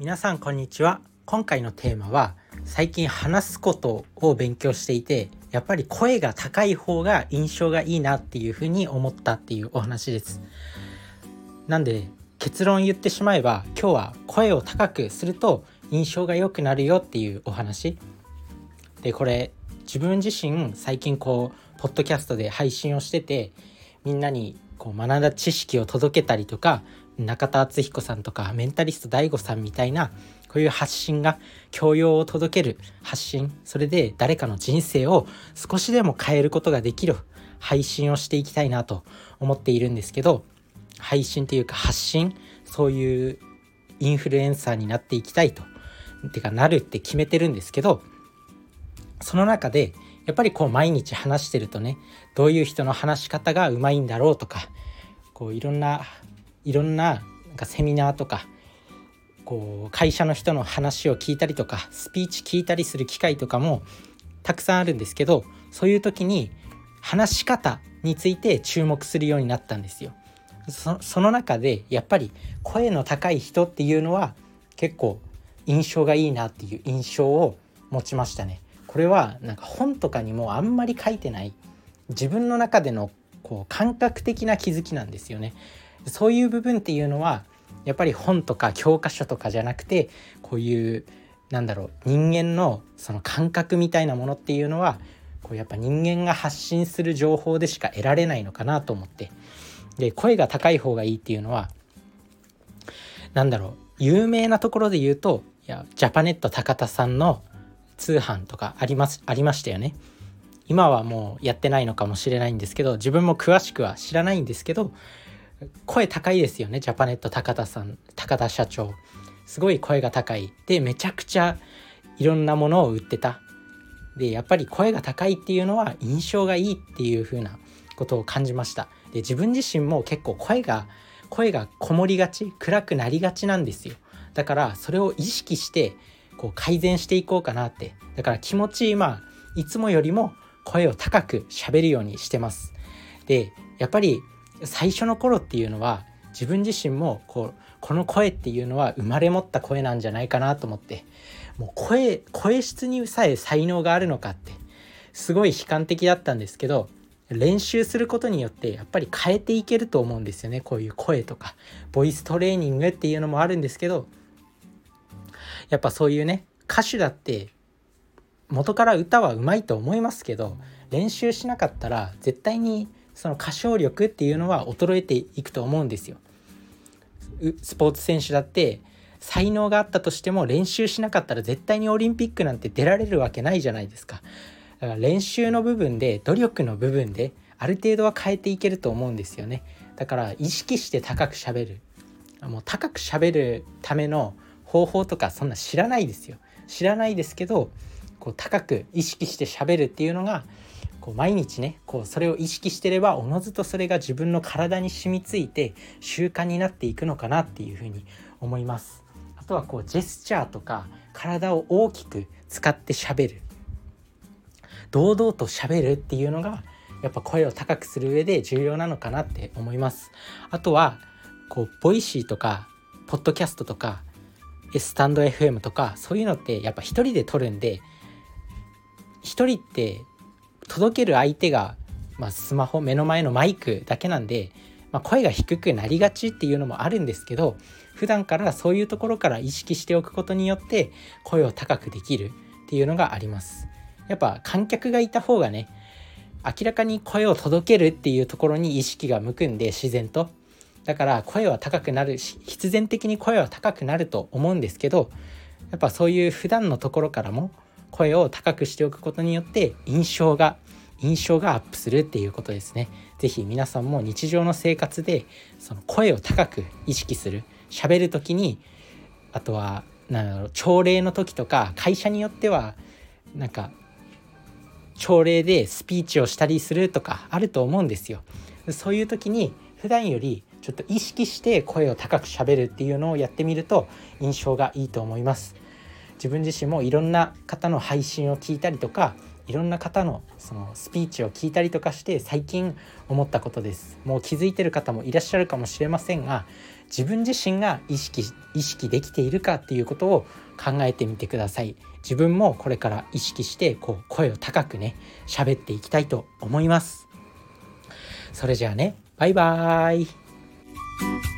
皆さんこんにちは。今回のテーマは最近話すことを勉強していてやっぱり声が高い方が印象がいいなっていうふうに思ったっていうお話です。なんで結論言ってしまえば今日は声を高くすると印象が良くなるよっていうお話。でこれ自分自身最近こうポッドキャストで配信をしててみんなにこう学んだ知識を届けたりとか中田敦彦さんとかメンタリスト DAIGO さんみたいなこういう発信が教養を届ける発信それで誰かの人生を少しでも変えることができる配信をしていきたいなと思っているんですけど配信っていうか発信そういうインフルエンサーになっていきたいとてかなるって決めてるんですけどその中でやっぱりこう毎日話してるとねどういう人の話し方がうまいんだろうとかこういろんないろんななんかセミナーとかこう会社の人の話を聞いたりとかスピーチ聞いたりする機会とかもたくさんあるんですけどそういう時に話し方について注目するようになったんですよ。その中でやっぱり声の高い人っていうのは結構印象がいいなっていう印象を持ちましたね。これはなんか本とかにもあんまり書いてない自分の中でのこう感覚的な気づきなんですよね。そういう部分っていうのはやっぱり本とか教科書とかじゃなくてこういうなんだろう人間のその感覚みたいなものっていうのはこうやっぱ人間が発信する情報でしか得られないのかなと思って。で声が高い方がいいっていうのは何だろう有名なところで言うといやジャパネット高田さんの通販とかありますありましたよね。今はもうやってないのかもしれないんですけど自分も詳しくは知らないんですけど声高いですよねジャパネット高田さん高田社長。すごい声が高い。でめちゃくちゃいろんなものを売ってた。でやっぱり声が高いっていうのは印象がいいっていう風なことを感じました。で自分自身も結構声が声がこもりがち暗くなりがちなんですよ。だからそれを意識してこう改善していこうかなって。だから気持ちいいまあいつもよりも声を高く喋るようにしてます。でやっぱり最初の頃っていうのは自分自身もこうこの声っていうのは生まれ持った声なんじゃないかなと思ってもう声声質にさえ才能があるのかってすごい悲観的だったんですけど練習することによってやっぱり変えていけると思うんですよね。こういう声とかボイストレーニングっていうのもあるんですけどやっぱそういうね歌手だって元から歌はうまいと思いますけど練習しなかったら絶対にその歌唱力っていうのは衰えていくと思うんですよ。スポーツ選手だって才能があったとしても練習しなかったら絶対にオリンピックなんて出られるわけないじゃないですか。だから練習の部分で努力の部分である程度は変えていけると思うんですよね。だから意識して高くしゃべる。もう高くしゃべるための方法とかそんな知らないですよ。知らないですけどこう高く意識してしゃべるっていうのがこう毎日ねこうそれを意識してればおのずとそれが自分の体に染みついて習慣になっていくのかなっていうふうに思います。あとはこうジェスチャーとか体を大きく使ってしゃべる。堂々としゃべるっていうのがやっぱ声を高くする上で重要なのかなって思います。あとはこう Voicy とかポッドキャストとかスタンド FM とかそういうのってやっぱ一人で録るんで一人って届ける相手が、まあ、スマホ目の前のマイクだけなんで、まあ、声が低くなりがちっていうのもあるんですけど普段からそういうところから意識しておくことによって声を高くできるっていうのがあります。やっぱ観客がいた方がね明らかに声を届けるっていうところに意識が向くんで自然と。だから声は高くなるし必然的に声は高くなると思うんですけどやっぱそういう普段のところからも声を高くしておくことによって印象が印象がアップするっていうことですね。是非皆さんも日常の生活でその声を高く意識する喋る時にあとはなんだろう朝礼の時とか会社によってはなんか朝礼でスピーチをしたりするとかあると思うんですよ。そういう時に普段よりちょっと意識して声を高くしゃべるっていうのをやってみると印象がいいと思います。自分自身もいろんな方の配信を聞いたりとかいろんな方のそのスピーチを聞いたりとかして最近思ったことです。もう気づいてる方もいらっしゃるかもしれませんが自分自身が意識意識できているかっていうことを考えてみてください。自分もこれから意識してこう声を高くね喋っていきたいと思います。それじゃあねバイバーイ。